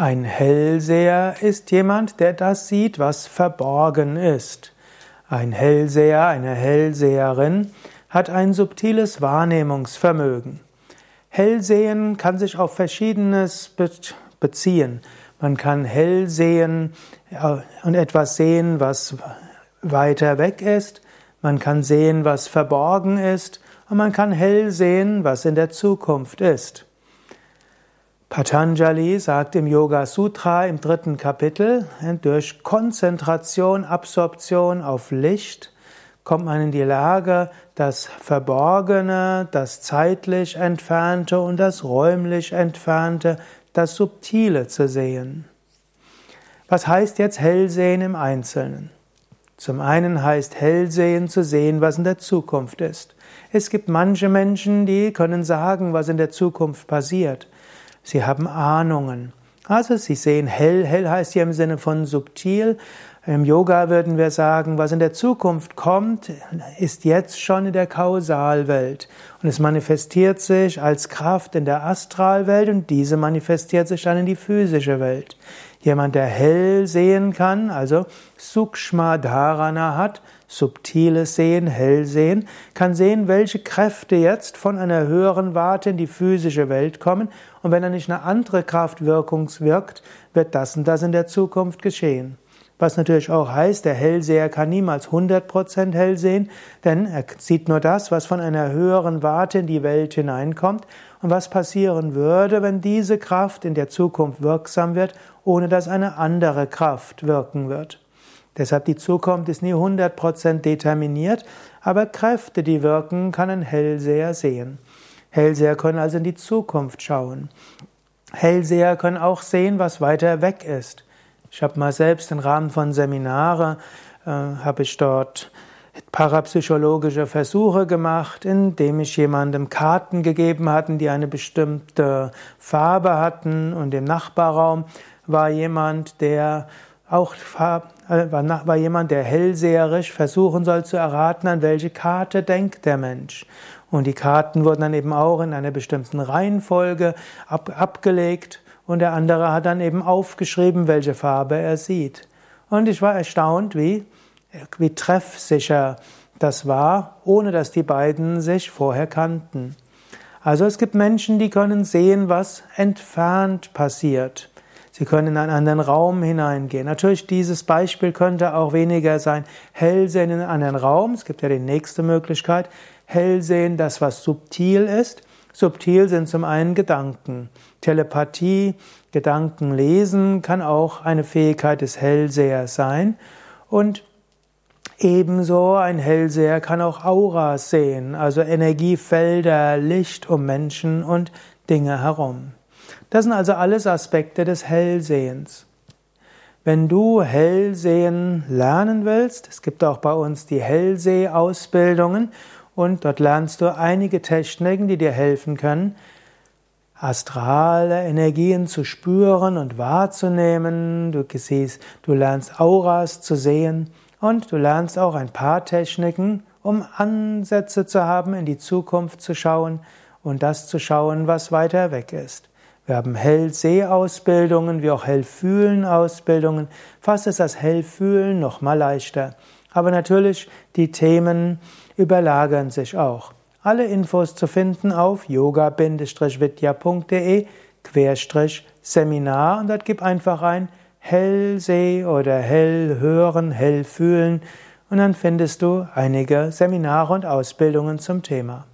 Ein Hellseher ist jemand, der das sieht, was verborgen ist. Ein Hellseher, eine Hellseherin hat ein subtiles Wahrnehmungsvermögen. Hellsehen kann sich auf Verschiedenes beziehen. Man kann hell sehen äh, und etwas sehen, was weiter weg ist. Man kann sehen, was verborgen ist. Und man kann hell sehen, was in der Zukunft ist. Patanjali sagt im Yoga Sutra im dritten Kapitel, durch Konzentration, Absorption auf Licht kommt man in die Lage, das Verborgene, das zeitlich Entfernte und das räumlich Entfernte, das Subtile zu sehen. Was heißt jetzt Hellsehen im Einzelnen? Zum einen heißt Hellsehen zu sehen, was in der Zukunft ist. Es gibt manche Menschen, die können sagen, was in der Zukunft passiert. Sie haben Ahnungen. Also sie sehen hell. Hell heißt hier im Sinne von subtil. Im Yoga würden wir sagen, was in der Zukunft kommt, ist jetzt schon in der Kausalwelt. Und es manifestiert sich als Kraft in der Astralwelt und diese manifestiert sich dann in die physische Welt. Jemand, der hell sehen kann, also Sukshma Dharana hat, subtiles Sehen, Hellsehen, kann sehen, welche Kräfte jetzt von einer höheren Warte in die physische Welt kommen. Und wenn da nicht eine andere Kraft wirkungswirkt, wird das und das in der Zukunft geschehen. Was natürlich auch heißt, der Hellseher kann niemals 100% hell sehen, denn er sieht nur das, was von einer höheren Warte in die Welt hineinkommt und was passieren würde, wenn diese Kraft in der Zukunft wirksam wird, ohne dass eine andere Kraft wirken wird. Deshalb die Zukunft ist nie 100% determiniert, aber Kräfte, die wirken, kann ein Hellseher sehen. Hellseher können also in die Zukunft schauen. Hellseher können auch sehen, was weiter weg ist. Ich habe mal selbst im Rahmen von Seminare, äh, habe ich dort parapsychologische Versuche gemacht, indem ich jemandem Karten gegeben hatten, die eine bestimmte Farbe hatten und im Nachbarraum war jemand, der auch äh, war, jemand, der hellseherisch versuchen soll zu erraten, an welche Karte denkt der Mensch. Und die Karten wurden dann eben auch in einer bestimmten Reihenfolge ab, abgelegt und der andere hat dann eben aufgeschrieben, welche Farbe er sieht. Und ich war erstaunt, wie, wie treffsicher das war, ohne dass die beiden sich vorher kannten. Also es gibt Menschen, die können sehen, was entfernt passiert. Sie können in einen anderen Raum hineingehen. Natürlich, dieses Beispiel könnte auch weniger sein, hell sehen in einen anderen Raum. Es gibt ja die nächste Möglichkeit, hell sehen, das was subtil ist. Subtil sind zum einen Gedanken. Telepathie, Gedanken lesen kann auch eine Fähigkeit des Hellsehers sein. Und ebenso ein Hellseher kann auch Auras sehen, also Energiefelder, Licht um Menschen und Dinge herum. Das sind also alles Aspekte des Hellsehens. Wenn du Hellsehen lernen willst, es gibt auch bei uns die Hellseh-Ausbildungen und dort lernst du einige Techniken, die dir helfen können, astrale Energien zu spüren und wahrzunehmen. Du siehst, du lernst Auras zu sehen und du lernst auch ein paar Techniken, um Ansätze zu haben, in die Zukunft zu schauen und das zu schauen, was weiter weg ist. Wir haben Hellseh-Ausbildungen, wie auch Hellfühlen-Ausbildungen. Fast ist das Hellfühlen noch mal leichter. Aber natürlich, die Themen überlagern sich auch. Alle Infos zu finden auf yoga-vidya.de Seminar und dort gib einfach ein Hellseh oder Hell hören, Hell fühlen und dann findest du einige Seminare und Ausbildungen zum Thema.